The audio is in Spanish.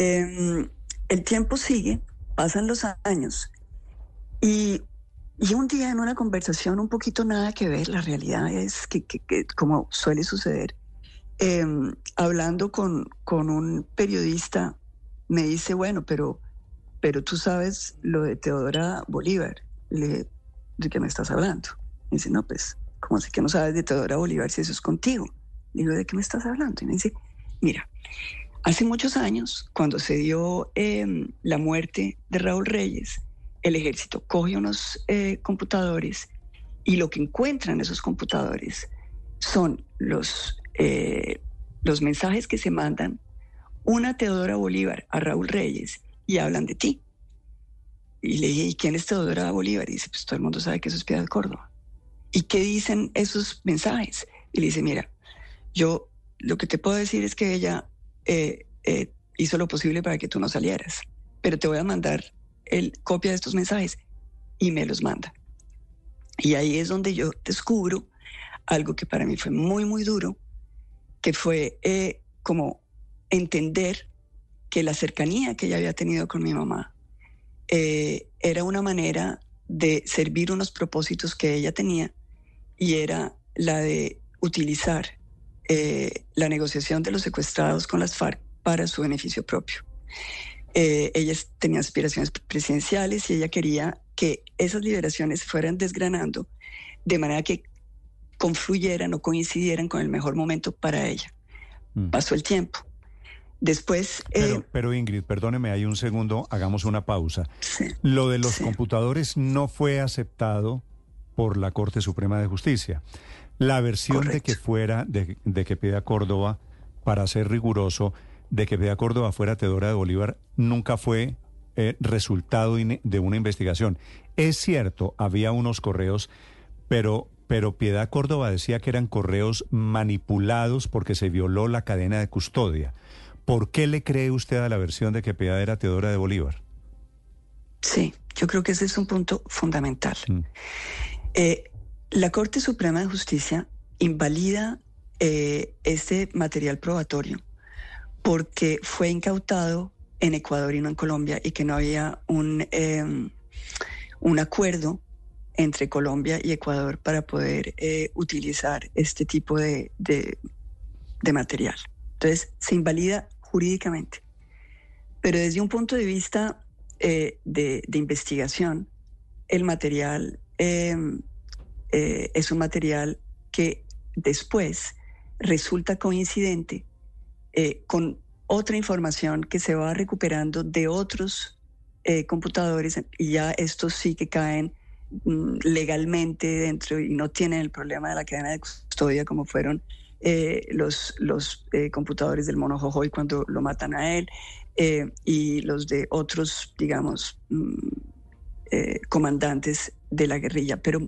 Em, el tiempo sigue, pasan los años y, un día en una conversación un poquito nada que ver, la realidad es que, como suele suceder, em, hablando con, con un periodista, me dice, bueno, pero, pero tú sabes lo de Teodora Bolívar, Le, ¿de qué me estás hablando? Me dice, no, pues, ¿cómo así que no sabes de Teodora Bolívar si eso es contigo? Digo, ¿de qué me estás hablando? Y me dice, mira, hace muchos años, cuando se dio em, la muerte de Raúl Reyes, el ejército coge unos eh, computadores y lo que encuentran en esos computadores son los, eh, los mensajes que se mandan una Teodora Bolívar a Raúl Reyes y hablan de ti. Y le dije, ¿y quién es Teodora Bolívar? Y dice, pues todo el mundo sabe que eso es Piedad Córdoba. ¿Y qué dicen esos mensajes? Y le dice, mira, yo lo que te puedo decir es que ella eh, eh, hizo lo posible para que tú no salieras, pero te voy a mandar el copia de estos mensajes y me los manda. Y ahí es donde yo descubro algo que para mí fue muy, muy duro, que fue eh, como entender que la cercanía que ella había tenido con mi mamá era una manera de servir unos propósitos que ella tenía y era la de utilizar eh, la negociación de los secuestrados con las FARC para su beneficio propio. Eh, ella tenía aspiraciones presidenciales y ella quería que esas liberaciones fueran desgranando de manera que confluyeran o coincidieran con el mejor momento para ella. Mm. Pasó el tiempo. Después... Eh, pero, Ingrid, perdóneme, hay un segundo, hagamos una pausa. Lo de los computadores no fue aceptado por la Corte Suprema de Justicia. La versión de que fuera, de, que Pida Córdoba, para ser riguroso, de que Pida Córdoba fuera Teodora de Bolívar, nunca fue eh, resultado de una investigación. Es cierto, había unos correos, pero, pero Piedad Córdoba decía que eran correos manipulados porque se violó la cadena de custodia. ¿Por qué le cree usted a la versión de que Piedad era Teodora de Bolívar? Sí, yo creo que ese es un punto fundamental. Mm. Eh, la Corte Suprema de Justicia invalida eh, este material probatorio porque fue incautado en Ecuador y no en Colombia y que no había un, em, un acuerdo entre Colombia y Ecuador para poder eh, utilizar este tipo de, material. Entonces, se invalida jurídicamente. Pero desde un punto de vista eh, de, investigación, el material em, eh, es un material que después resulta coincidente eh, con otra información que se va recuperando de otros eh, computadores y ya estos sí que caen mm, legalmente dentro y no tienen el problema de la cadena de custodia como fueron los, los computadores del mono Jojoy cuando lo matan a él y los de otros, digamos, mm, comandantes de la guerrilla. Pero